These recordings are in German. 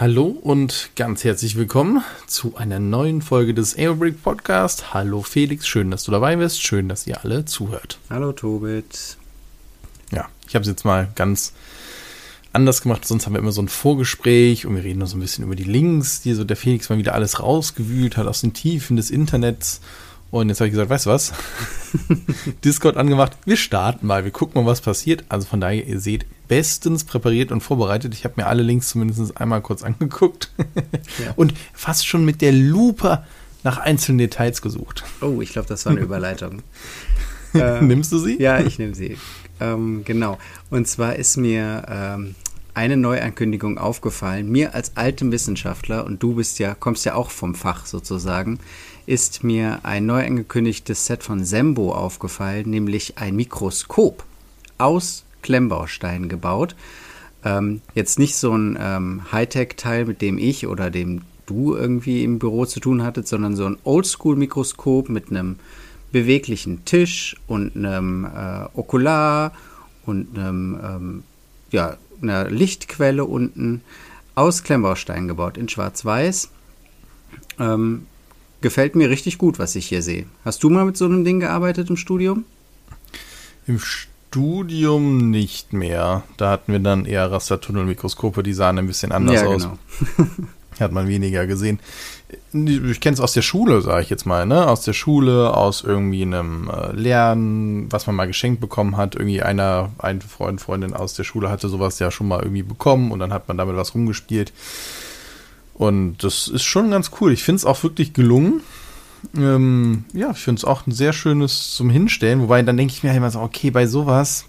Hallo und ganz herzlich willkommen zu einer neuen Folge des Aerobrick Podcast. Hallo Felix, schön, dass du dabei bist. Schön, dass ihr alle zuhört. Hallo Tobit. Ja, ich habe es jetzt mal ganz anders gemacht. Sonst haben wir immer so ein Vorgespräch und wir reden noch so ein bisschen über die Links, die so der Felix mal wieder alles rausgewühlt hat aus den Tiefen des Internets. Und jetzt habe ich gesagt, weißt du was? Discord angemacht. Wir starten mal. Wir gucken mal, was passiert. Also von daher, ihr seht, bestens präpariert und vorbereitet. Ich habe mir alle Links zumindest einmal kurz angeguckt. ja. Und fast schon mit der Lupe nach einzelnen Details gesucht. Oh, ich glaube, das war eine Überleitung. ähm, Nimmst du sie? Ja, ich nehme sie. Ähm, genau. Und zwar ist mir ähm, eine Neuankündigung aufgefallen. Mir als altem Wissenschaftler, und du bist ja, kommst ja auch vom Fach sozusagen, ist mir ein neu angekündigtes Set von Sembo aufgefallen, nämlich ein Mikroskop aus Klemmbausteinen gebaut. Ähm, jetzt nicht so ein ähm, Hightech-Teil, mit dem ich oder dem du irgendwie im Büro zu tun hattet, sondern so ein Oldschool-Mikroskop mit einem beweglichen Tisch und einem äh, Okular und einem, ähm, ja, einer Lichtquelle unten aus Klemmbausteinen gebaut in Schwarz-Weiß. Ähm, Gefällt mir richtig gut, was ich hier sehe. Hast du mal mit so einem Ding gearbeitet im Studium? Im Studium nicht mehr. Da hatten wir dann eher Rastertunnelmikroskope, die sahen ein bisschen anders ja, aus. Genau. Hat man weniger gesehen. Ich kenne es aus der Schule, sage ich jetzt mal, ne? Aus der Schule, aus irgendwie einem äh, Lernen, was man mal geschenkt bekommen hat. Irgendwie einer, ein Freund, Freundin aus der Schule hatte sowas ja schon mal irgendwie bekommen und dann hat man damit was rumgespielt. Und das ist schon ganz cool. Ich finde es auch wirklich gelungen. Ähm, ja, ich finde es auch ein sehr schönes zum Hinstellen. Wobei dann denke ich mir halt immer so, okay, bei sowas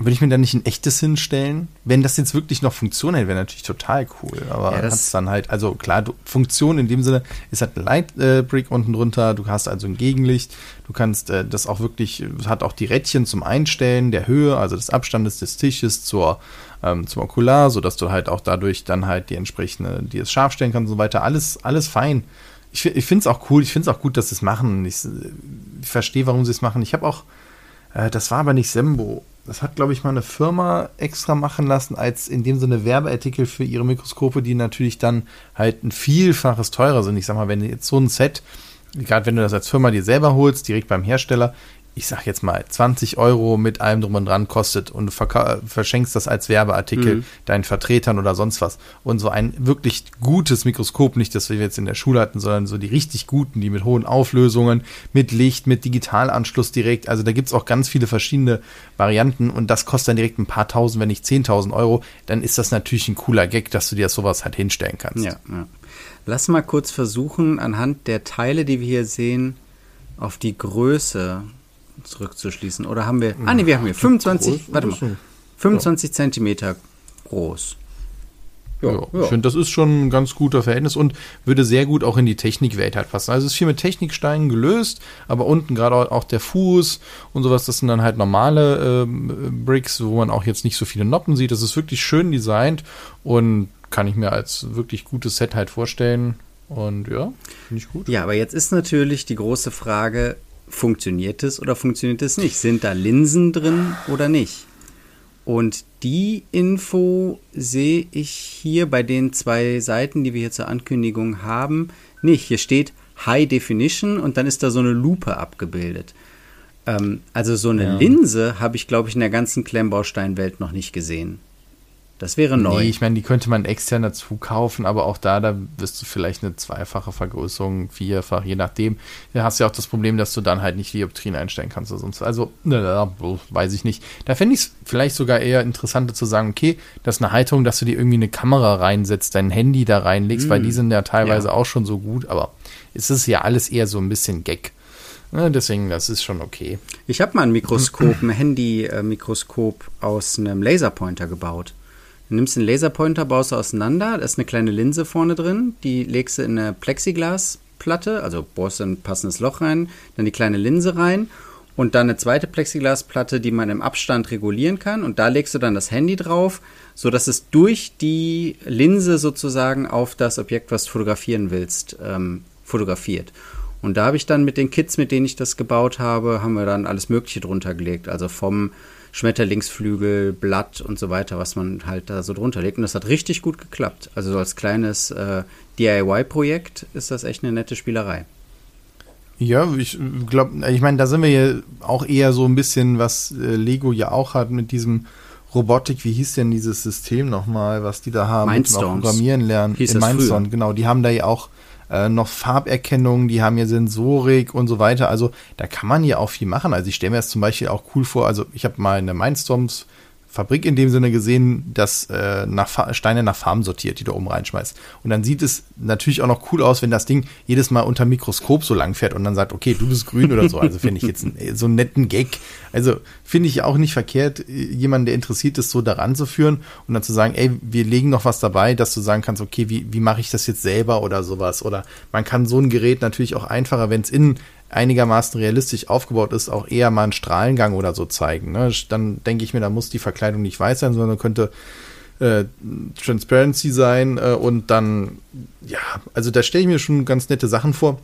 würde ich mir da nicht ein echtes hinstellen? Wenn das jetzt wirklich noch Funktion hätte, wäre natürlich total cool. Aber ja, das dann halt, also klar, du, Funktion in dem Sinne ist halt ein Lightbrick äh, unten drunter. Du hast also ein Gegenlicht. Du kannst äh, das auch wirklich, hat auch die Rädchen zum Einstellen der Höhe, also des Abstandes des Tisches zur ähm, zum Okular, sodass du halt auch dadurch dann halt die entsprechende, die es scharf stellen kannst und so weiter. Alles, alles fein. Ich, ich finde es auch cool, ich finde es auch gut, dass sie es machen. Ich, ich verstehe, warum sie es machen. Ich habe auch, äh, das war aber nicht Sembo. Das hat, glaube ich, mal eine Firma extra machen lassen, als in dem Sinne Werbeartikel für ihre Mikroskope, die natürlich dann halt ein Vielfaches teurer sind. Ich sag mal, wenn jetzt so ein Set, gerade wenn du das als Firma dir selber holst, direkt beim Hersteller, ich sag jetzt mal, 20 Euro mit allem drum und dran kostet und du verschenkst das als Werbeartikel mhm. deinen Vertretern oder sonst was. Und so ein wirklich gutes Mikroskop, nicht das wir jetzt in der Schule hatten, sondern so die richtig guten, die mit hohen Auflösungen, mit Licht, mit Digitalanschluss direkt. Also da gibt's auch ganz viele verschiedene Varianten und das kostet dann direkt ein paar tausend, wenn nicht 10.000 Euro. Dann ist das natürlich ein cooler Gag, dass du dir sowas halt hinstellen kannst. Ja, ja. Lass mal kurz versuchen, anhand der Teile, die wir hier sehen, auf die Größe zurückzuschließen. Oder haben wir. Ah, nee, wir haben hier 25. Groß, warte mal. 25 ja. Zentimeter groß. Ja, ja, Ich finde, das ist schon ein ganz guter Verhältnis und würde sehr gut auch in die Technikwelt halt passen. Also es ist viel mit Techniksteinen gelöst, aber unten gerade auch der Fuß und sowas, das sind dann halt normale äh, Bricks, wo man auch jetzt nicht so viele Noppen sieht. Das ist wirklich schön designt und kann ich mir als wirklich gutes Set halt vorstellen. Und ja, finde ich gut. Ja, aber jetzt ist natürlich die große Frage, funktioniert es oder funktioniert es nicht? Sind da Linsen drin oder nicht? Und die Info sehe ich hier bei den zwei Seiten, die wir hier zur Ankündigung haben, nicht. Hier steht High Definition und dann ist da so eine Lupe abgebildet. Ähm, also so eine ja. Linse habe ich, glaube ich, in der ganzen Klemmbausteinwelt noch nicht gesehen. Das wäre neu. Nee, ich meine, die könnte man extern dazu kaufen, aber auch da, da wirst du vielleicht eine zweifache Vergrößerung, vierfach, je nachdem. Da hast du ja auch das Problem, dass du dann halt nicht Dioptrien einstellen kannst oder sonst. Also, weiß ich nicht. Da fände ich es vielleicht sogar eher interessanter zu sagen, okay, das ist eine Halterung, dass du dir irgendwie eine Kamera reinsetzt, dein Handy da reinlegst, mm. weil die sind ja teilweise ja. auch schon so gut, aber es ist ja alles eher so ein bisschen Gag. Deswegen, das ist schon okay. Ich habe mal ein Mikroskop, ein Handy-Mikroskop aus einem Laserpointer gebaut. Du nimmst den Laserpointer, baust du auseinander, da ist eine kleine Linse vorne drin, die legst du in eine Plexiglasplatte, also bohrst du ein passendes Loch rein, dann die kleine Linse rein und dann eine zweite Plexiglasplatte, die man im Abstand regulieren kann und da legst du dann das Handy drauf, so dass es durch die Linse sozusagen auf das Objekt, was du fotografieren willst, ähm, fotografiert. Und da habe ich dann mit den Kits, mit denen ich das gebaut habe, haben wir dann alles Mögliche drunter gelegt. Also vom Schmetterlingsflügel, Blatt und so weiter, was man halt da so drunter legt. Und das hat richtig gut geklappt. Also so als kleines äh, DIY-Projekt ist das echt eine nette Spielerei. Ja, ich glaube, ich meine, da sind wir ja auch eher so ein bisschen, was äh, Lego ja auch hat mit diesem Robotik, wie hieß denn dieses System nochmal, was die da haben, mit Programmieren lernen. Hieß in Mindstorm, genau, die haben da ja auch äh, noch Farberkennung, die haben ja Sensorik und so weiter. Also da kann man ja auch viel machen. Also ich stelle mir das zum Beispiel auch cool vor. Also ich habe mal eine Mindstorms Fabrik in dem Sinne gesehen, dass äh, nach Steine nach Farben sortiert, die du oben reinschmeißt. Und dann sieht es natürlich auch noch cool aus, wenn das Ding jedes Mal unter Mikroskop so lang fährt und dann sagt, okay, du bist grün oder so. Also finde ich jetzt einen, so einen netten Gag. Also finde ich auch nicht verkehrt, jemanden, der interessiert ist, so daran zu führen und dann zu sagen, ey, wir legen noch was dabei, dass du sagen kannst, okay, wie, wie mache ich das jetzt selber oder sowas. Oder man kann so ein Gerät natürlich auch einfacher, wenn es in einigermaßen realistisch aufgebaut ist, auch eher mal einen Strahlengang oder so zeigen. Ne? Dann denke ich mir, da muss die Verkleidung nicht weiß sein, sondern könnte äh, Transparency sein äh, und dann, ja, also da stelle ich mir schon ganz nette Sachen vor.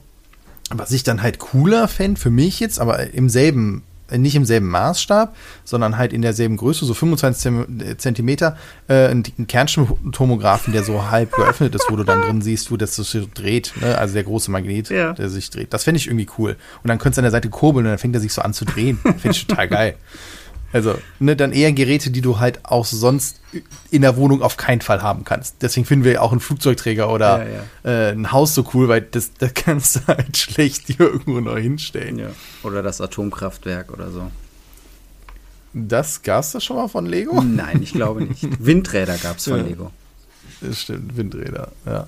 Was ich dann halt cooler fände für mich jetzt, aber im selben nicht im selben Maßstab, sondern halt in derselben Größe, so 25 äh, Zentimeter, äh, einen Kernspintomographen, der so halb geöffnet ist, wo du dann drin siehst, wo das sich dreht, ne? also der große Magnet, ja. der sich dreht. Das fände ich irgendwie cool. Und dann könntest du an der Seite kurbeln und dann fängt er sich so an zu drehen. Finde ich total geil. Also, ne, dann eher Geräte, die du halt auch sonst in der Wohnung auf keinen Fall haben kannst. Deswegen finden wir auch einen Flugzeugträger oder ja, ja. Äh, ein Haus so cool, weil das, das kannst du halt schlecht hier irgendwo noch hinstellen. Ja. Oder das Atomkraftwerk oder so. Das gab es da schon mal von Lego? Nein, ich glaube nicht. Windräder gab es von Lego. Das stimmt, Windräder, ja.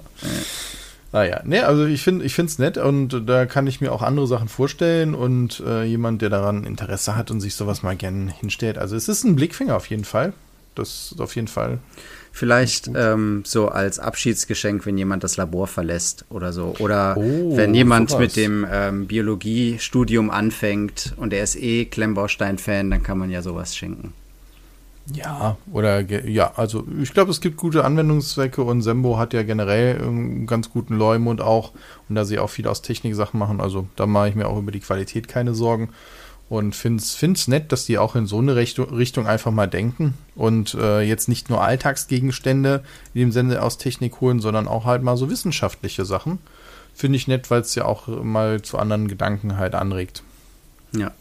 Ah ja, nee, also ich finde ich finde es nett und da kann ich mir auch andere Sachen vorstellen und äh, jemand, der daran Interesse hat und sich sowas mal gerne hinstellt. Also es ist ein Blickfinger auf jeden Fall. Das ist auf jeden Fall. Vielleicht ähm, so als Abschiedsgeschenk, wenn jemand das Labor verlässt oder so. Oder oh, wenn jemand sowas. mit dem ähm, Biologiestudium anfängt und er ist eh Klemmbaustein-Fan, dann kann man ja sowas schenken. Ja, oder ja, also ich glaube, es gibt gute Anwendungszwecke und Sembo hat ja generell einen ganz guten Leumund auch und da sie auch viel aus Technik-Sachen machen, also da mache ich mir auch über die Qualität keine Sorgen und finde es nett, dass die auch in so eine Richtung einfach mal denken und äh, jetzt nicht nur Alltagsgegenstände in dem Sinne aus Technik holen, sondern auch halt mal so wissenschaftliche Sachen. Finde ich nett, weil es ja auch mal zu anderen Gedanken halt anregt. Ja,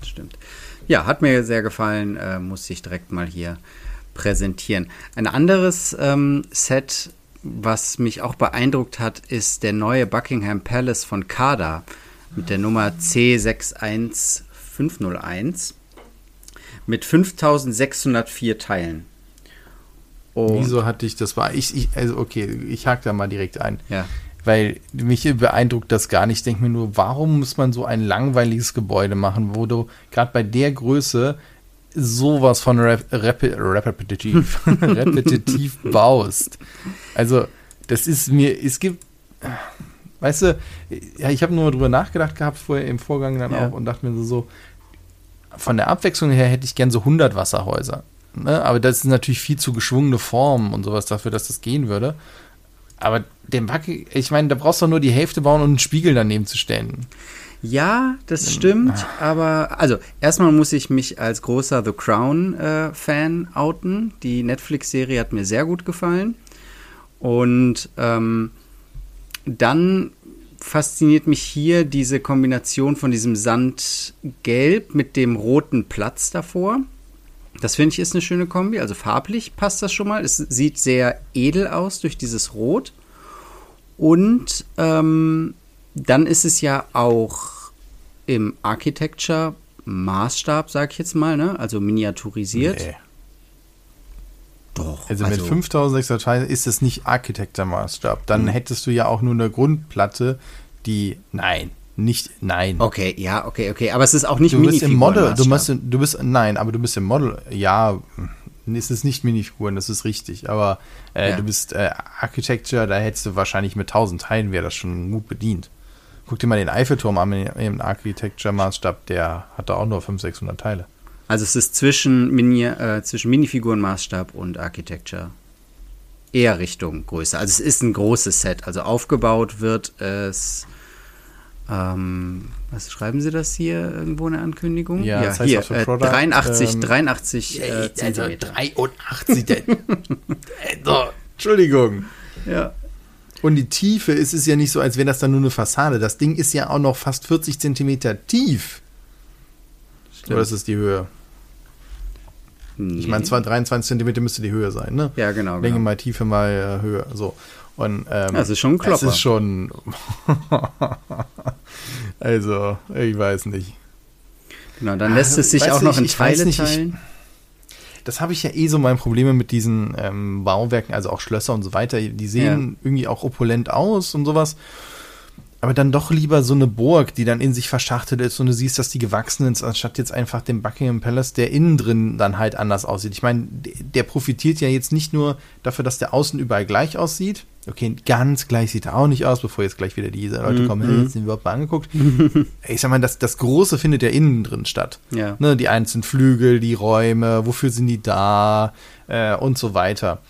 das stimmt. Ja, hat mir sehr gefallen, äh, muss ich direkt mal hier präsentieren. Ein anderes ähm, Set, was mich auch beeindruckt hat, ist der neue Buckingham Palace von Kada mit der Nummer C61501 mit 5604 Teilen. Und Wieso hatte ich das war ich, ich also okay, ich hake da mal direkt ein. Ja weil mich beeindruckt das gar nicht. Ich denke mir nur, warum muss man so ein langweiliges Gebäude machen, wo du gerade bei der Größe sowas von rep rep repetitiv, repetitiv baust. Also, das ist mir, es gibt, weißt du, ja, ich habe nur drüber nachgedacht gehabt vorher im Vorgang dann ja. auch und dachte mir so, von der Abwechslung her hätte ich gern so 100 Wasserhäuser. Ne? Aber das ist natürlich viel zu geschwungene Formen und sowas dafür, dass das gehen würde. Aber den Backe, ich meine, da brauchst du nur die Hälfte bauen und einen Spiegel daneben zu stellen. Ja, das stimmt, aber also erstmal muss ich mich als großer The Crown-Fan äh, outen. Die Netflix-Serie hat mir sehr gut gefallen. Und ähm, dann fasziniert mich hier diese Kombination von diesem Sandgelb mit dem roten Platz davor. Das finde ich ist eine schöne Kombi. Also farblich passt das schon mal. Es sieht sehr edel aus durch dieses Rot. Und ähm, dann ist es ja auch im Architecture-Maßstab, sag ich jetzt mal, ne? also miniaturisiert. Nee. Doch. Also, also mit 5600 Teilen ist es nicht Architecture-Maßstab. Dann mhm. hättest du ja auch nur eine Grundplatte, die. Nein, nicht, nein. Okay, ja, okay, okay. Aber es ist auch nicht Du bist im Model, du bist, du bist, nein, aber du bist im Model, ja, es ist nicht Minifiguren, das ist richtig. Aber äh, ja. du bist äh, Architecture, da hättest du wahrscheinlich mit 1000 Teilen wäre das schon gut bedient. Guck dir mal den Eiffelturm an im Architecture-Maßstab, der hat da auch nur 500, 600 Teile. Also es ist zwischen, Mini, äh, zwischen Minifiguren-Maßstab und Architecture eher Richtung Größe. Also es ist ein großes Set. Also aufgebaut wird es ähm, was schreiben Sie das hier irgendwo in der Ankündigung? Ja, ja das heißt hier, für äh, Product, 83, ähm, 83 äh, Also Zentimeter. 83. denn. so, Entschuldigung. Ja. Und die Tiefe ist es ja nicht so, als wäre das dann nur eine Fassade. Das Ding ist ja auch noch fast 40 Zentimeter tief. Oder ist es die Höhe? Ich meine, zwar 23 Zentimeter müsste die Höhe sein, ne? Ja, genau. Länge genau. mal Tiefe mal äh, Höhe. So. Und, ähm, Das ist schon ein Das Klopper. ist schon. also, ich weiß nicht. Genau, dann lässt es sich Weißt auch noch ich- in ich Teile nicht, ich- teilen. Das habe ich ja eh so meine Probleme mit diesen ähm, Bauwerken, also auch Schlösser und so weiter. Die sehen irgendwie auch opulent aus und sowas. Aber dann doch lieber so eine Burg, die dann in sich verschachtelt ist und du siehst, dass die gewachsen ist, anstatt jetzt einfach den Buckingham Palace, der innen drin dann halt anders aussieht. Ich meine, der profitiert ja jetzt nicht nur dafür, dass der außen überall gleich aussieht. Okay, ganz gleich sieht er auch nicht aus, bevor jetzt gleich wieder diese Leute kommen, hey, jetzt sind wir überhaupt mal angeguckt. ich sag mal, das, das Große findet ja innen drin statt. Ja. Ne, die einzelnen Flügel, die Räume, wofür sind die da äh, und so weiter.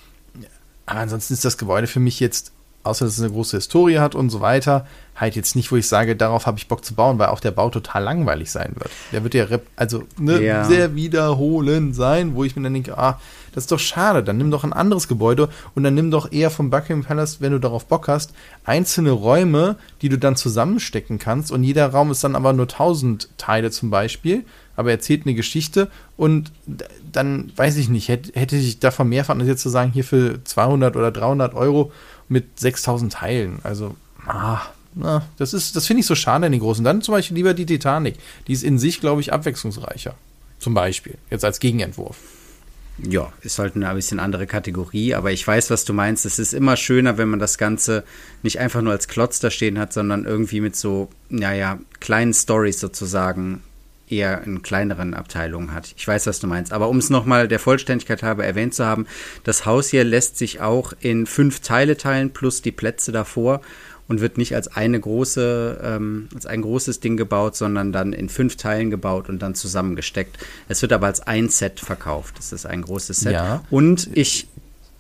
Aber ansonsten ist das Gebäude für mich jetzt, außer dass es eine große Historie hat und so weiter, halt jetzt nicht, wo ich sage, darauf habe ich Bock zu bauen, weil auch der Bau total langweilig sein wird. Der wird ja, also ne, Ja. sehr wiederholend sein, wo ich mir dann denke, ah, das ist doch schade, dann nimm doch ein anderes Gebäude und dann nimm doch eher vom Buckingham Palace, wenn du darauf Bock hast, einzelne Räume, die du dann zusammenstecken kannst und jeder Raum ist dann aber nur 1000 Teile zum Beispiel, aber erzählt eine Geschichte und dann, weiß ich nicht, hätte, hätte ich davon mehr fantasiert zu sagen, hier für 200 oder 300 Euro mit 6000 Teilen, also, ah, das ist, das finde ich so schade in den großen. Dann zum Beispiel lieber die Titanic. Die ist in sich, glaube ich, abwechslungsreicher. Zum Beispiel. Jetzt als Gegenentwurf. Ja, ist halt eine ein bisschen andere Kategorie, aber ich weiß, was du meinst. Es ist immer schöner, wenn man das Ganze nicht einfach nur als Klotz da stehen hat, sondern irgendwie mit so, naja, kleinen Stories sozusagen eher in kleineren Abteilungen hat. Ich weiß, was du meinst. Aber um es nochmal der Vollständigkeit halber erwähnt zu haben, das Haus hier lässt sich auch in fünf Teile teilen, plus die Plätze davor und wird nicht als eine große, ähm, als ein großes Ding gebaut, sondern dann in fünf Teilen gebaut und dann zusammengesteckt. Es wird aber als ein Set verkauft. Das ist ein großes Set. Ja. Und ich,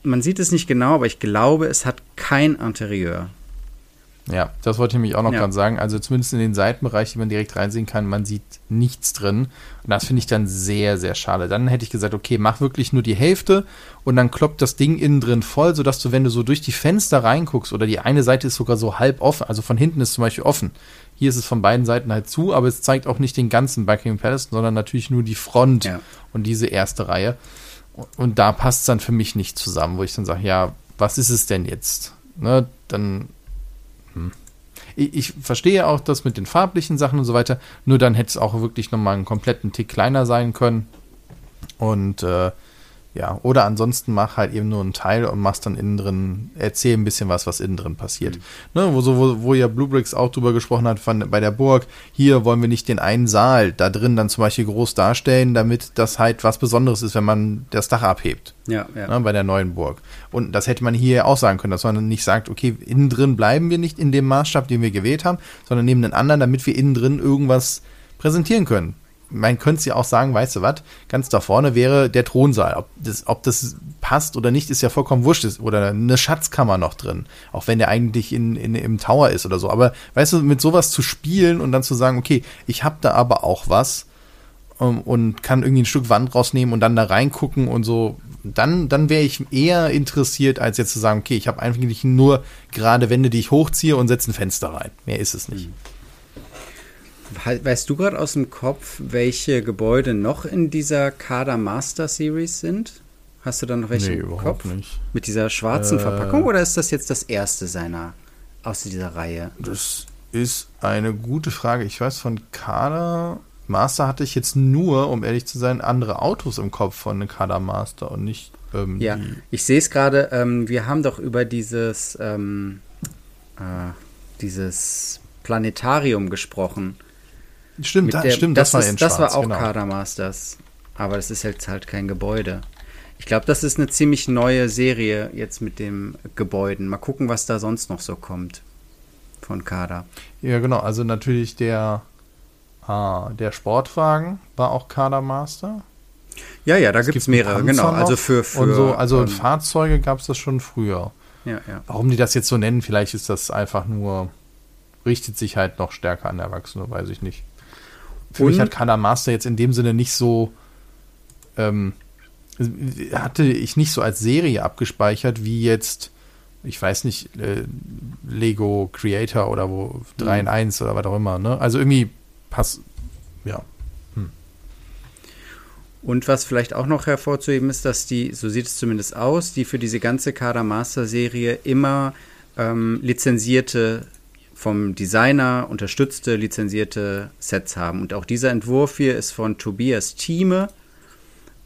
man sieht es nicht genau, aber ich glaube, es hat kein Interieur. Ja, das wollte ich nämlich auch noch Ja. gerade sagen. Also zumindest in den Seitenbereich, die man direkt reinsehen kann, man sieht nichts drin. Und das finde ich dann sehr, sehr schade. Dann hätte ich gesagt, okay, mach wirklich nur die Hälfte und dann kloppt das Ding innen drin voll, sodass du, wenn du so durch die Fenster reinguckst, oder die eine Seite ist sogar so halb offen, also von hinten ist zum Beispiel offen. Hier ist es von beiden Seiten halt zu, aber es zeigt auch nicht den ganzen Buckingham Palace, sondern natürlich nur die Front Ja. und diese erste Reihe. Und da passt es dann für mich nicht zusammen, wo ich dann sage, ja, was ist es denn jetzt? Ne, dann hm. ich, verstehe auch das mit den farblichen Sachen und so weiter, nur dann hätte es auch wirklich nochmal einen kompletten Tick kleiner sein können. Und äh, ja, oder ansonsten mach halt eben nur einen Teil und machst dann innen drin, erzähl ein bisschen was, was innen drin passiert. Ne, wo, so, wo, wo ja Bluebricks auch drüber gesprochen hat von, bei der Burg, hier wollen wir nicht den einen Saal da drin dann zum Beispiel groß darstellen, damit das halt was Besonderes ist, wenn man das Dach abhebt Ja, ja. ne, bei der neuen Burg. Und das hätte man hier auch sagen können, dass man nicht sagt, okay, innen drin bleiben wir nicht in dem Maßstab, den wir gewählt haben, sondern nehmen einen anderen, damit wir innen drin irgendwas präsentieren können. Man könnte ja auch sagen, weißt du was, ganz da vorne wäre der Thronsaal. Ob das, ob das passt oder nicht, ist ja vollkommen wurscht. Oder eine Schatzkammer noch drin, auch wenn der eigentlich in, in, im Tower ist oder so. Aber weißt du, mit sowas zu spielen und dann zu sagen, okay, ich habe da aber auch was, ähm, und kann irgendwie ein Stück Wand rausnehmen und dann da reingucken und so, dann, dann wäre ich eher interessiert, als jetzt zu sagen, okay, ich habe eigentlich nur gerade Wände, die ich hochziehe und setze ein Fenster rein. Mehr ist es nicht. We- Weißt du gerade aus dem Kopf, welche Gebäude noch in dieser Kader Master Series sind? Hast du da noch welche Nee, im überhaupt Kopf? nicht. Mit dieser schwarzen Äh. Verpackung oder ist das jetzt das erste seiner aus dieser Reihe? Das ist eine gute Frage. Ich weiß von Kader Master hatte ich jetzt nur, um ehrlich zu sein, andere Autos im Kopf von Kader Master und nicht ähm, Ja, ich sehe es gerade. Ähm, wir haben doch über dieses, ähm, äh, dieses Planetarium gesprochen. Stimmt, da, der- stimmt, das, das, war ist, das war auch genau. Kader Masters. Aber das ist jetzt halt kein Gebäude. Ich glaube, das ist eine ziemlich neue Serie jetzt mit dem Gebäuden. Mal gucken, was da sonst noch so kommt von Kader. Ja, genau. Also natürlich der, ah, der Sportwagen war auch Kader Master. Ja, ja, da gibt es mehrere, Panzer genau. Also für, für und so, also ähm, Fahrzeuge gab es das schon früher. ja, ja. Warum die das jetzt so nennen, vielleicht ist das einfach nur richtet sich halt noch stärker an Erwachsene, weiß ich nicht. Für Und? mich hat Kada Master jetzt in dem Sinne nicht so, ähm, hatte ich nicht so als Serie abgespeichert, wie jetzt, ich weiß nicht, äh, Lego Creator oder wo 3 in 1 mhm. oder was auch immer, ne? Also irgendwie passt, ja. Hm. Und was vielleicht auch noch hervorzuheben ist, dass die, so sieht es zumindest aus, die für diese ganze Kada Master Serie immer ähm, lizenzierte vom Designer unterstützte lizenzierte Sets haben. Und auch dieser Entwurf hier ist von Tobias Thieme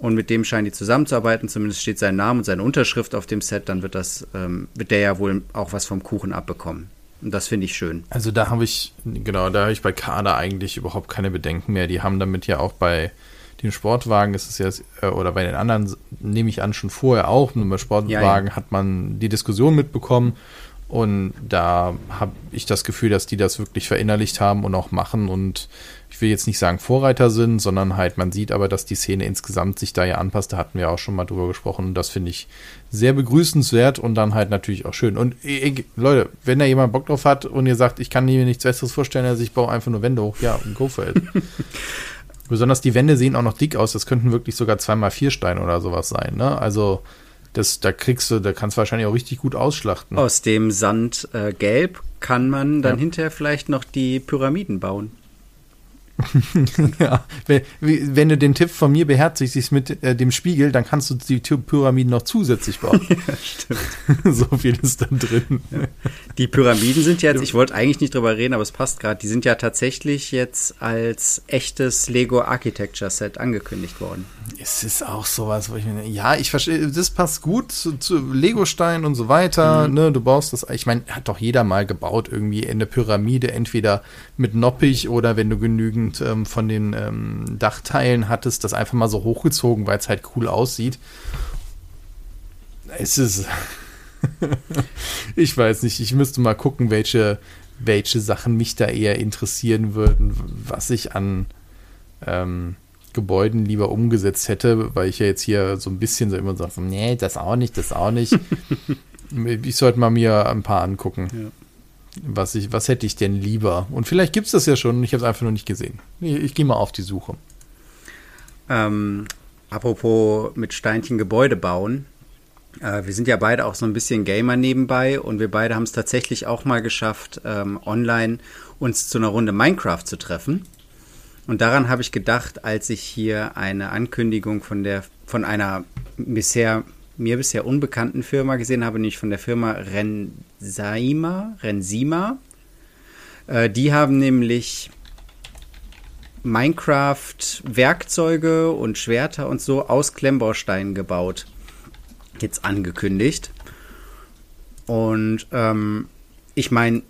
und mit dem scheinen die zusammenzuarbeiten. Zumindest steht sein Name und seine Unterschrift auf dem Set. Dann wird das, ähm, wird der ja wohl auch was vom Kuchen abbekommen. Und das finde ich schön. Also da habe ich, genau, da habe ich bei Kader eigentlich überhaupt keine Bedenken mehr. Die haben damit ja auch bei den Sportwagen ist es jetzt, äh, oder bei den anderen nehme ich an, schon vorher auch, nur bei Sportwagen ja, ja. hat man die Diskussion mitbekommen und da habe ich das Gefühl, dass die das wirklich verinnerlicht haben und auch machen. Und ich will jetzt nicht sagen Vorreiter sind, sondern halt, man sieht aber, dass die Szene insgesamt sich da ja anpasst. Da hatten wir auch schon mal drüber gesprochen. Und das finde ich sehr begrüßenswert und dann halt natürlich auch schön. Und ich, Leute, wenn da jemand Bock drauf hat und ihr sagt, ich kann mir nichts Besseres vorstellen, als ich baue einfach nur Wände hoch, ja, go for it. Besonders die Wände sehen auch noch dick aus. Das könnten wirklich sogar zweimal vier Steine oder sowas sein. Ne? Also das, da kriegst du, da kannst du wahrscheinlich auch richtig gut ausschlachten. Aus dem Sand äh, gelb kann man dann ja. hinterher vielleicht noch die Pyramiden bauen. ja, wenn, du den Tipp von mir beherzigst mit äh, dem Spiegel, dann kannst du die Pyramiden noch zusätzlich bauen. ja, stimmt. so viel ist da drin. Ja. Die Pyramiden sind jetzt, ich wollte eigentlich nicht drüber reden, aber es passt gerade, die sind ja tatsächlich jetzt als echtes Lego Architecture Set angekündigt worden. Es ist auch sowas, wo ich mir, ja, ich verstehe, das passt gut zu, zu Lego-Stein und so weiter, mhm. ne, du baust das, ich meine, hat doch jeder mal gebaut, irgendwie in eine Pyramide, entweder mit Noppig oder wenn du genügend und ähm, von den ähm, Dachteilen hattest, das einfach mal so hochgezogen, weil es halt cool aussieht. Es ist. ich weiß nicht, ich müsste mal gucken, welche, welche Sachen mich da eher interessieren würden, was ich an ähm, Gebäuden lieber umgesetzt hätte, weil ich ja jetzt hier so ein bisschen so immer sage, so, nee, das auch nicht, das auch nicht. ich sollte mal mir ein paar angucken. Ja was, ich, was hätte ich denn lieber? Und vielleicht gibt es das ja schon, ich habe es einfach noch nicht gesehen. Ich, ich gehe mal auf die Suche. Ähm, apropos mit Steinchen Gebäude bauen. Äh, wir sind ja beide auch so ein bisschen Gamer nebenbei und wir beide haben es tatsächlich auch mal geschafft, ähm, online uns zu einer Runde Minecraft zu treffen. Und daran habe ich gedacht, als ich hier eine Ankündigung von der von einer bisher mir bisher unbekannten Firma gesehen habe, nämlich von der Firma Rensaima. Rensima. Äh, die haben nämlich Minecraft-Werkzeuge und Schwerter und so aus Klemmbausteinen gebaut. Jetzt angekündigt. Und ähm, ich meine,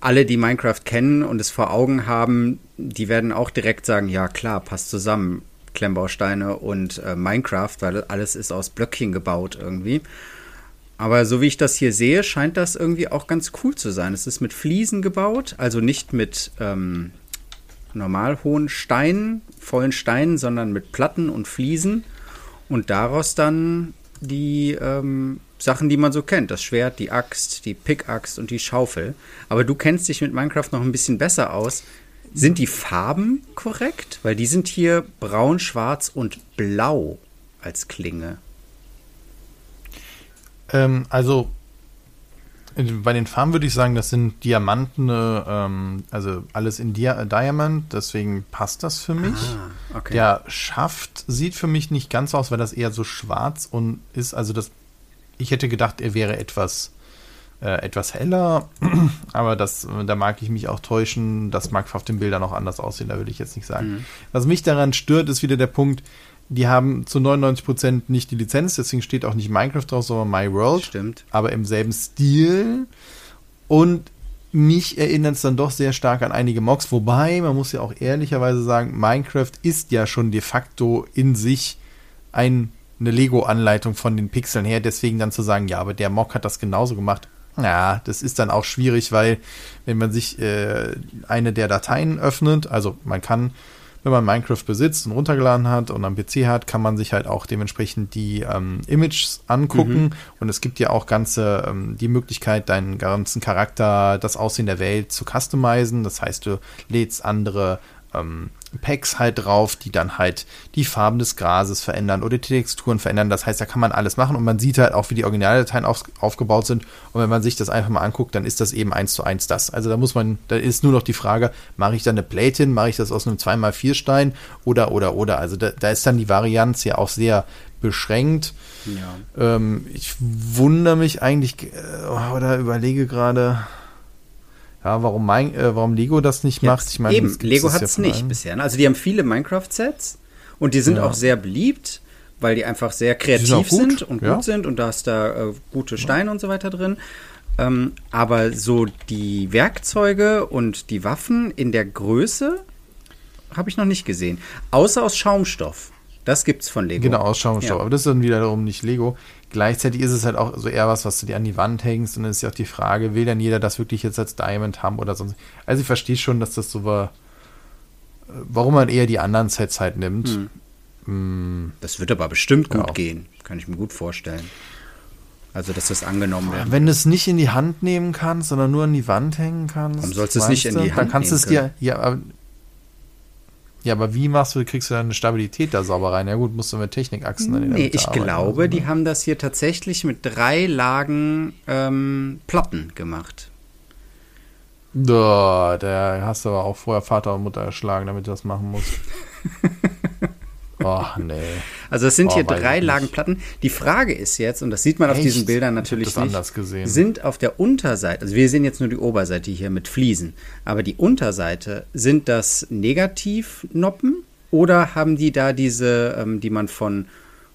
alle, die Minecraft kennen und es vor Augen haben, die werden auch direkt sagen, ja klar, passt zusammen. Klemmbausteine und äh, Minecraft, weil alles ist aus Blöckchen gebaut irgendwie. Aber so wie ich das hier sehe, scheint das irgendwie auch ganz cool zu sein. Es ist mit Fliesen gebaut, also nicht mit ähm, normal hohen Steinen, vollen Steinen, sondern mit Platten und Fliesen. Und daraus dann die ähm, Sachen, die man so kennt. Das Schwert, die Axt, die Pickaxe und die Schaufel. Aber du kennst dich mit Minecraft noch ein bisschen besser aus. Sind die Farben korrekt? Weil die sind hier braun, schwarz und blau als Klinge. Ähm, also bei den Farben würde ich sagen, das sind Diamanten, ähm, also alles in Dia Diamond, deswegen passt das für mich. Ah, okay. Der Schaft sieht für mich nicht ganz aus, weil das eher so schwarz und ist. Also das, ich hätte gedacht, er wäre etwas äh, etwas heller, aber das, da mag ich mich auch täuschen. Das mag auf den Bildern auch anders aussehen, da würde ich jetzt nicht sagen. Mhm. Was mich daran stört, ist wieder der Punkt, die haben zu 99% nicht die Lizenz, deswegen steht auch nicht Minecraft drauf, sondern My World. Stimmt. Aber im selben Stil. Und mich erinnert es dann doch sehr stark an einige Mocks, wobei man muss ja auch ehrlicherweise sagen, Minecraft ist ja schon de facto in sich ein, eine Lego-Anleitung von den Pixeln her, deswegen dann zu sagen, ja, aber der Mock hat das genauso gemacht, ja, das ist dann auch schwierig, weil wenn man sich äh, eine der Dateien öffnet, also man kann wenn man Minecraft besitzt und runtergeladen hat und am PC hat, kann man sich halt auch dementsprechend die ähm, Images angucken. Mhm. Und es gibt ja auch ganze ähm, die Möglichkeit, deinen ganzen Charakter, das Aussehen der Welt zu customizen. Das heißt, du lädst andere ähm, Packs halt drauf, die dann halt die Farben des Grases verändern oder die Texturen verändern. Das heißt, da kann man alles machen und man sieht halt auch, wie die Originaldateien auf, aufgebaut sind. Und wenn man sich das einfach mal anguckt, dann ist das eben eins zu eins das. Also da muss man, da ist nur noch die Frage, mache ich da eine Plate hin, mache ich das aus einem 2x4 Stein oder, oder, oder. Also da, da ist dann die Varianz ja auch sehr beschränkt. Ja. Ähm, ich wundere mich eigentlich äh, oder überlege gerade, ja, warum, mein, äh, warum Lego das nicht macht. Ich meine, eben, Lego hat es ja nicht allen. bisher. Ne? Also die haben viele Minecraft-Sets und die sind ja. auch sehr beliebt, weil die einfach sehr kreativ sind und ja. gut sind und da ist da äh, gute Steine und so weiter drin. Ähm, aber so die Werkzeuge und die Waffen in der Größe habe ich noch nicht gesehen. Außer aus Schaumstoff. Das gibt's von Lego. Genau, aus Schaumstoff. Aber das ist dann wiederum nicht Lego. Gleichzeitig ist es halt auch so eher was, was du dir an die Wand hängst. Und dann ist ja auch die Frage, will denn jeder das wirklich jetzt als Diamond haben oder sonst? Also ich verstehe schon, dass das so war, warum man eher die anderen Sets halt nimmt. Hm. Hm. Das wird aber bestimmt gut ja. gehen. Kann ich mir gut vorstellen. Also, dass das angenommen wird. Wenn du es nicht in die Hand nehmen kannst, sondern nur an die Wand hängen kannst. Warum sollst du es nicht in die Hand Dann kannst du es dir, ja, ja, aber wie machst du, kriegst du deine Stabilität da sauber rein? Ja gut, musst du mit Technikachsen dann in Nee, ich glaube, so, die ne? haben das hier tatsächlich mit drei Lagen ähm, Platten gemacht. Da, da hast du aber auch vorher Vater und Mutter erschlagen, damit du das machen musst. Oh, nee. Also es sind oh, hier drei Lagen Platten. Die Frage ist jetzt, und das sieht man Echt? auf diesen Bildern natürlich das nicht, anders gesehen. sind auf der Unterseite, also wir sehen jetzt nur die Oberseite hier mit Fliesen, aber die Unterseite, sind das Negativnoppen oder haben die da diese, ähm, die man von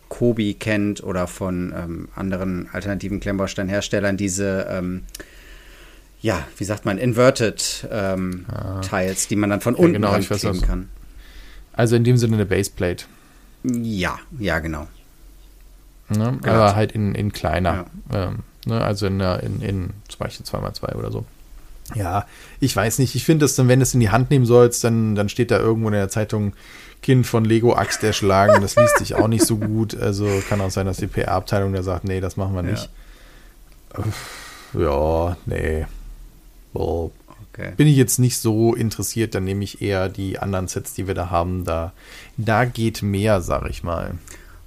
Kobi kennt oder von ähm, anderen alternativen Klemmbausteinherstellern, diese ähm, ja, wie sagt man, Inverted ähm, ah. Teils, die man dann von unten ja, genau, rankleben kann. Also in dem Sinne eine Baseplate. Ja, ja, genau. Ne? Aber halt in, in kleiner. Ja. Ähm, ne? Also in, in, in zum Beispiel 2x2 oder so. Ja, ich weiß nicht. Ich finde dass dann, wenn du es in die Hand nehmen sollst, dann, dann steht da irgendwo in der Zeitung Kind von Lego Axt erschlagen. Das liest sich auch nicht so gut. Also kann auch sein, dass die PR-Abteilung da sagt, nee, das machen wir nicht. Ja, ja nee. Boah. Okay. Bin ich jetzt nicht so interessiert, dann nehme ich eher die anderen Sets, die wir da haben. Da, da geht mehr, sag ich mal.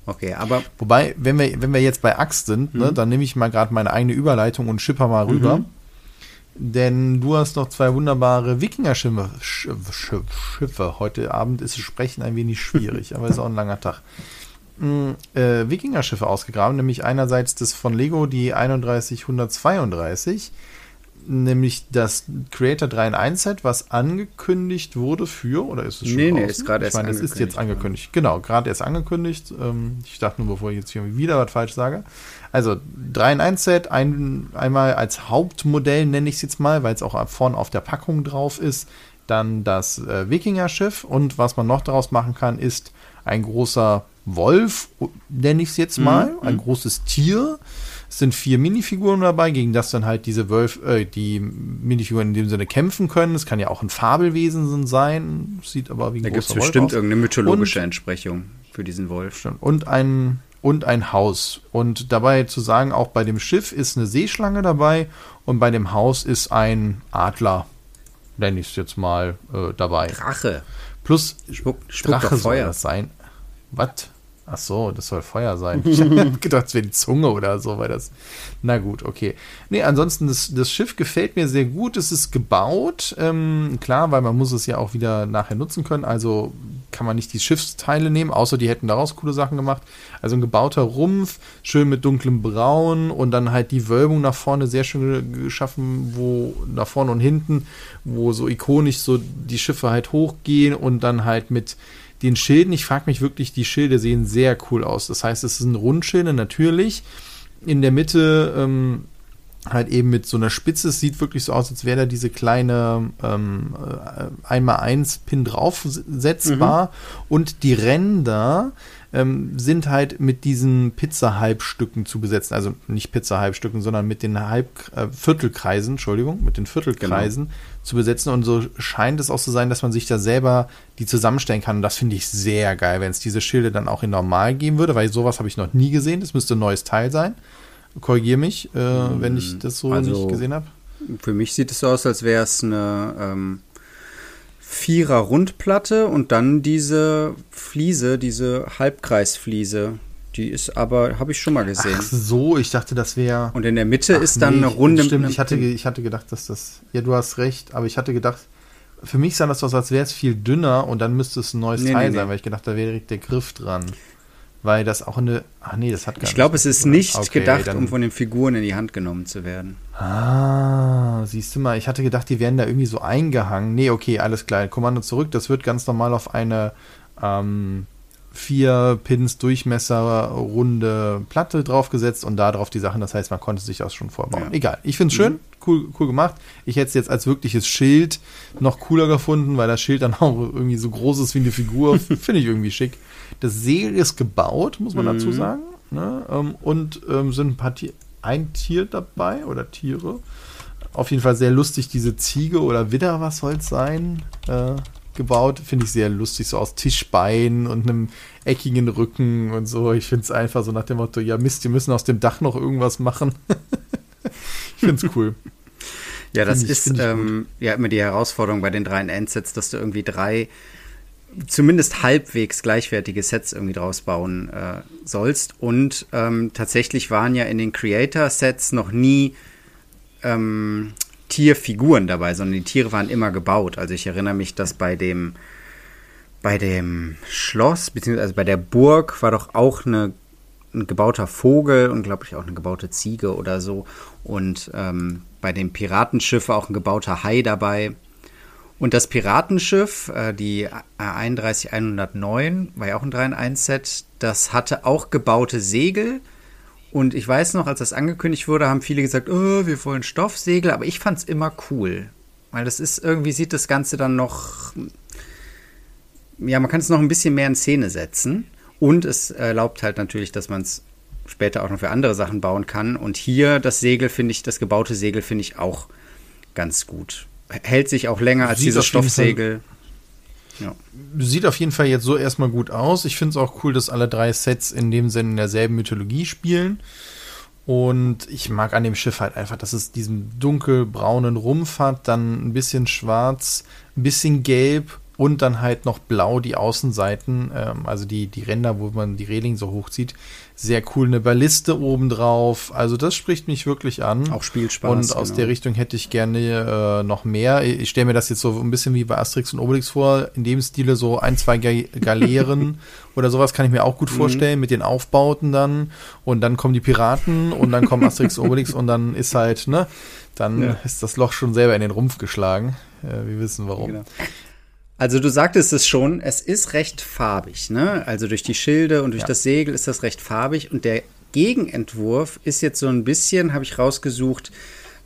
Okay, aber. Wobei, wenn wir, wenn wir jetzt bei Axt sind, ne, mhm. ne, dann nehme ich mal gerade meine eigene Überleitung und schipper mal rüber. Mhm. Denn du hast noch zwei wunderbare Wikinger-Schiffe. Schiffe. Heute Abend ist Sprechen ein wenig schwierig, aber ist auch ein langer Tag. Mhm, äh, Wikinger-Schiffe ausgegraben, nämlich einerseits das von Lego, die 31132 nämlich das Creator 3 in 1 Set, was angekündigt wurde für, oder ist es schon Nee, nee, ist gerade erst Ich meine, es ist jetzt angekündigt. Ja. Genau, gerade erst angekündigt. Ähm, ich dachte nur, bevor ich jetzt hier wieder was falsch sage. Also 3 in 1 Set, ein, einmal als Hauptmodell nenne ich es jetzt mal, weil es auch vorne auf der Packung drauf ist. Dann das äh, Wikinger-Schiff und was man noch daraus machen kann, ist ein großer Wolf, nenne ich es jetzt mal, mhm. ein großes Tier es sind vier Minifiguren dabei, gegen das dann halt diese Wölf, äh, die Minifiguren in dem Sinne kämpfen können. Es kann ja auch ein Fabelwesen sein, sieht aber wie ein Da gibt es bestimmt aus. irgendeine mythologische und, Entsprechung für diesen Wolf. Und ein und ein Haus. Und dabei zu sagen, auch bei dem Schiff ist eine Seeschlange dabei und bei dem Haus ist ein Adler, nenne ich es jetzt mal, äh, dabei. Drache. Plus Spuck, Drache soll das sein. Was? Ach so, das soll Feuer sein. Ich habe gedacht, es wäre die Zunge oder so, weil das. Na gut, okay. Nee, ansonsten, das, das Schiff gefällt mir sehr gut. Es ist gebaut. Ähm, klar, weil man muss es ja auch wieder nachher nutzen können. Also kann man nicht die Schiffsteile nehmen, außer die hätten daraus coole Sachen gemacht. Also ein gebauter Rumpf, schön mit dunklem Braun und dann halt die Wölbung nach vorne sehr schön geschaffen, wo nach vorne und hinten, wo so ikonisch so die Schiffe halt hochgehen und dann halt mit den Schilden, ich frage mich wirklich, die Schilde sehen sehr cool aus. Das heißt, es sind Rundschilde natürlich. In der Mitte ähm, halt eben mit so einer Spitze. Es sieht wirklich so aus, als wäre da diese kleine ähm, äh, einmal eins Pin draufsetzbar. Mhm. Und die Ränder ähm, sind halt mit diesen Pizza-Halbstücken zu besetzen. Also nicht Pizza-Halbstücken, sondern mit den Halb äh, Viertelkreisen, Entschuldigung, mit den Viertelkreisen genau. Zu besetzen. Und so scheint es auch zu sein, dass man sich da selber die zusammenstellen kann. Und das finde ich sehr geil, wenn es diese Schilde dann auch in normal geben würde, weil sowas habe ich noch nie gesehen. Das müsste ein neues Teil sein. Korrigiere mich, äh, wenn ich das so also, nicht gesehen habe. Für mich sieht es so aus, als wäre es eine ähm, Vierer Rundplatte und dann diese Fliese, diese Halbkreisfliese. Die ist aber, habe ich schon mal gesehen. Ach so, ich dachte, das wäre. Und in der Mitte Ach, ist dann nee, eine runde. Stimmt, ich hatte, ich hatte gedacht, dass das. Ja, du hast recht, aber ich hatte gedacht, für mich sah das aus, als wäre es viel dünner und dann müsste es ein neues nee, Teil nee, sein, weil ich gedacht, da wäre direkt der Griff dran. Weil das auch eine. Ach nee, das hat gar Ich glaube, es ist nicht okay, gedacht, dann, um von den Figuren in die Hand genommen zu werden. Ah, siehst du mal, ich hatte gedacht, die werden da irgendwie so eingehangen. Nee, okay, alles klar. Kommando zurück, das wird ganz normal auf eine ähm, vier Pins Durchmesser runde Platte draufgesetzt und da drauf die Sachen. Das heißt, man konnte sich das schon vorbauen. Ja. Egal, ich finde es schön, mhm. cool, cool gemacht. Ich hätte es jetzt als wirkliches Schild noch cooler gefunden, weil das Schild dann auch irgendwie so groß ist wie eine Figur. finde ich irgendwie schick. Das Segel ist gebaut, muss man mhm. dazu sagen. Ne? Ähm, und ähm, sind ein paar Tier ein Tier dabei oder Tiere. Auf jeden Fall sehr lustig, diese Ziege oder Widder, was soll es sein, äh, gebaut. Finde ich sehr lustig, so aus Tischbeinen und einem eckigen Rücken und so. Ich finde es einfach so nach dem Motto, ja Mist, die müssen aus dem Dach noch irgendwas machen. ich finde es cool. Ja, das ich, ist ähm, ja immer die Herausforderung bei den drei Endsets, dass du irgendwie drei zumindest halbwegs gleichwertige Sets irgendwie draus bauen äh, sollst. Und ähm, tatsächlich waren ja in den Creator-Sets noch nie ähm, Tierfiguren dabei, sondern die Tiere waren immer gebaut. Also ich erinnere mich, dass bei dem bei dem Schloss, beziehungsweise bei der Burg war doch auch eine, ein gebauter Vogel und glaube ich auch eine gebaute Ziege oder so. Und ähm, bei dem Piratenschiff war auch ein gebauter Hai dabei. Und das Piratenschiff, äh, die 31109, war ja auch ein 3 in 1 Set, das hatte auch gebaute Segel. Und ich weiß noch, als das angekündigt wurde, haben viele gesagt, oh, wir wollen Stoffsegel, aber ich fand es immer cool. Weil das ist, irgendwie sieht das Ganze dann noch, ja, man kann es noch ein bisschen mehr in Szene setzen. Und es erlaubt halt natürlich, dass man es später auch noch für andere Sachen bauen kann. Und hier das Segel finde ich, das gebaute Segel finde ich auch ganz gut hält sich auch länger als dieses Stoffsegel. Ja. Sieht auf jeden Fall jetzt so erstmal gut aus. Ich finde es auch cool, dass alle drei Sets in dem Sinne in derselben Mythologie spielen. Und ich mag an dem Schiff halt einfach, dass es diesen dunkelbraunen Rumpf hat, dann ein bisschen schwarz, ein bisschen gelb und dann halt noch blau die Außenseiten, ähm, also die, die Ränder, wo man die Reling so hochzieht. Sehr cool, eine Balliste obendrauf. Also das spricht mich wirklich an. Auch Spielspaß. Und aus genau. der Richtung hätte ich gerne äh, noch mehr. Ich stelle mir das jetzt so ein bisschen wie bei Asterix und Obelix vor. In dem Stile so ein, zwei Galeeren oder sowas kann ich mir auch gut mhm. vorstellen mhm. mit den Aufbauten dann. Und dann kommen die Piraten und dann kommen Asterix und Obelix und dann ist halt, ne, dann ja. ist das Loch schon selber in den Rumpf geschlagen. Äh, wir wissen warum. Genau. Also du sagtest es schon, es ist recht farbig, ne? Also durch die Schilde und durch ja. das Segel ist das recht farbig und der Gegenentwurf ist jetzt so ein bisschen, habe ich rausgesucht,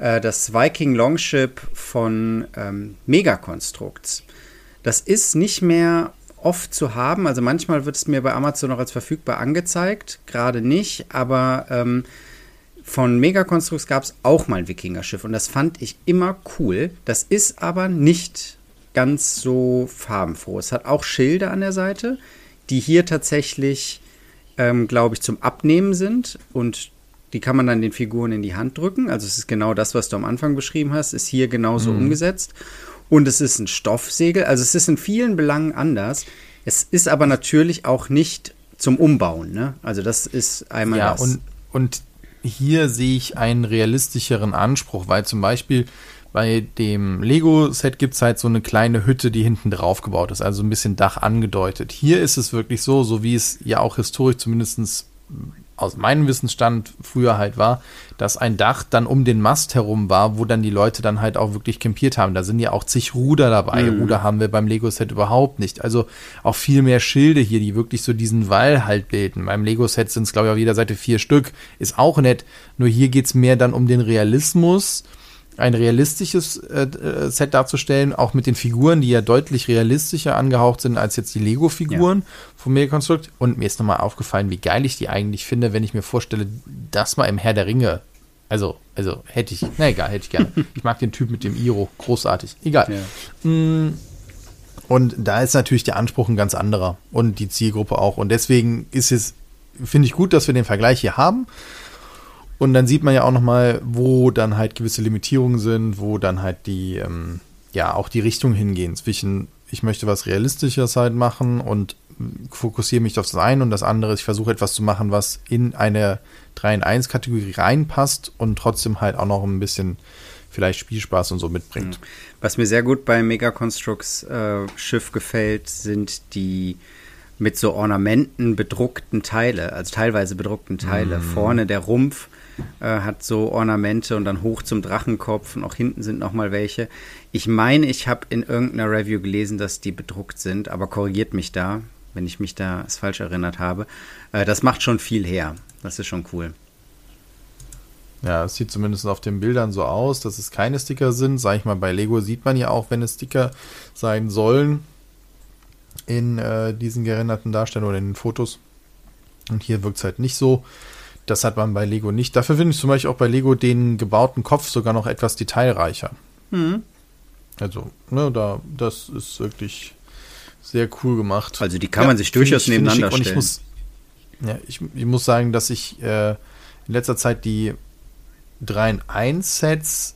äh, das Viking Longship von ähm, Megakonstrukts. Das ist nicht mehr oft zu haben, also manchmal wird es mir bei Amazon noch als verfügbar angezeigt, gerade nicht, aber ähm, von Megakonstrukts gab es auch mal ein Wikingerschiff und das fand ich immer cool. Das ist aber nicht ganz so farbenfroh. Es hat auch Schilder an der Seite, die hier tatsächlich, ähm, glaube ich, zum Abnehmen sind und die kann man dann den Figuren in die Hand drücken. Also es ist genau das, was du am Anfang beschrieben hast, ist hier genauso mhm. umgesetzt. Und es ist ein Stoffsegel, also es ist in vielen Belangen anders. Es ist aber natürlich auch nicht zum Umbauen. Ne? Also das ist einmal ja, das. Und, und hier sehe ich einen realistischeren Anspruch, weil zum Beispiel bei dem Lego-Set gibt es halt so eine kleine Hütte, die hinten drauf gebaut ist, also ein bisschen Dach angedeutet. Hier ist es wirklich so, so wie es ja auch historisch zumindest aus meinem Wissensstand früher halt war, dass ein Dach dann um den Mast herum war, wo dann die Leute dann halt auch wirklich campiert haben. Da sind ja auch zig Ruder dabei. Mhm. Ruder haben wir beim Lego-Set überhaupt nicht. Also auch viel mehr Schilde hier, die wirklich so diesen Wall halt bilden. Beim Lego-Set sind es, glaube ich, auf jeder Seite vier Stück. Ist auch nett. Nur hier geht's mehr dann um den Realismus ein realistisches äh, äh, Set darzustellen, auch mit den Figuren, die ja deutlich realistischer angehaucht sind als jetzt die Lego-Figuren ja. vom Megaconstruct. Und mir ist nochmal aufgefallen, wie geil ich die eigentlich finde, wenn ich mir vorstelle, das mal im Herr der Ringe. Also, also hätte ich, na egal, hätte ich gerne. ich mag den Typ mit dem Iro, großartig. Egal. Ja. Mm, und da ist natürlich der Anspruch ein ganz anderer und die Zielgruppe auch. Und deswegen ist es, finde ich gut, dass wir den Vergleich hier haben. Und dann sieht man ja auch nochmal, wo dann halt gewisse Limitierungen sind, wo dann halt die, ähm, ja, auch die Richtung hingehen. Zwischen, ich möchte was Realistisches halt machen und fokussiere mich auf das eine und das andere. Ich versuche etwas zu machen, was in eine 3 in 1 Kategorie reinpasst und trotzdem halt auch noch ein bisschen vielleicht Spielspaß und so mitbringt. Was mir sehr gut bei Mega Constructs äh, Schiff gefällt, sind die mit so Ornamenten bedruckten Teile, also teilweise bedruckten Teile. Mm. Vorne der Rumpf äh, hat so Ornamente und dann hoch zum Drachenkopf und auch hinten sind noch mal welche. Ich meine, ich habe in irgendeiner Review gelesen, dass die bedruckt sind, aber korrigiert mich da, wenn ich mich da falsch erinnert habe. Äh, das macht schon viel her. Das ist schon cool. Ja, es sieht zumindest auf den Bildern so aus, dass es keine Sticker sind. Sag ich mal, bei Lego sieht man ja auch, wenn es Sticker sein sollen in äh, diesen gerenderten Darstellungen oder in den Fotos. Und hier wirkt es halt nicht so. Das hat man bei Lego nicht. Dafür finde ich zum Beispiel auch bei Lego den gebauten Kopf sogar noch etwas detailreicher. Mhm. Also, ne, da, das ist wirklich sehr cool gemacht. Also die kann man sich durchaus ich, nebeneinander stellen. Ich muss, ja, ich, ich, muss sagen, dass ich äh, in letzter Zeit die 3 in 1 Sets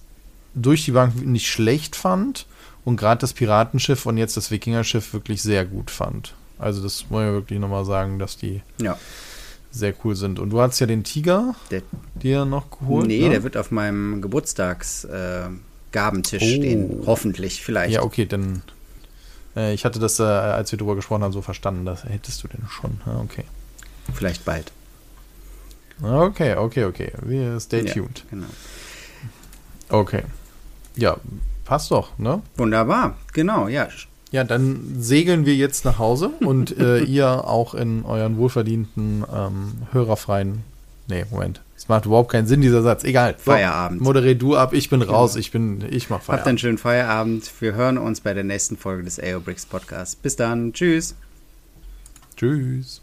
durch die Bank nicht schlecht fand und gerade das Piratenschiff und jetzt das Wikingerschiff wirklich sehr gut fand. Also das muss ich wirklich nochmal sagen, dass die ja sehr cool sind. Und du hast ja den Tiger der, dir noch geholt. Nee, ne? der wird auf meinem Geburtstagsgabentisch äh, oh. stehen. Hoffentlich, vielleicht. Ja, okay, dann. Äh, ich hatte das, äh, als wir darüber gesprochen haben, so verstanden. Das hättest du denn schon. Ja, okay. Vielleicht bald. Okay, okay, okay. Wir stay tuned. Ja, genau. Okay. Ja, passt doch, ne? Wunderbar, genau, ja. Ja, dann segeln wir jetzt nach Hause und äh, ihr auch in euren wohlverdienten, ähm, hörerfreien. Nee, Moment. Es macht überhaupt keinen Sinn, dieser Satz. Egal. Feierabend. Moderier du ab, ich bin raus, genau. ich bin, ich mach Feierabend. Habt einen schönen Feierabend. Wir hören uns bei der nächsten Folge des AO Bricks Podcasts. Bis dann. Tschüss. Tschüss.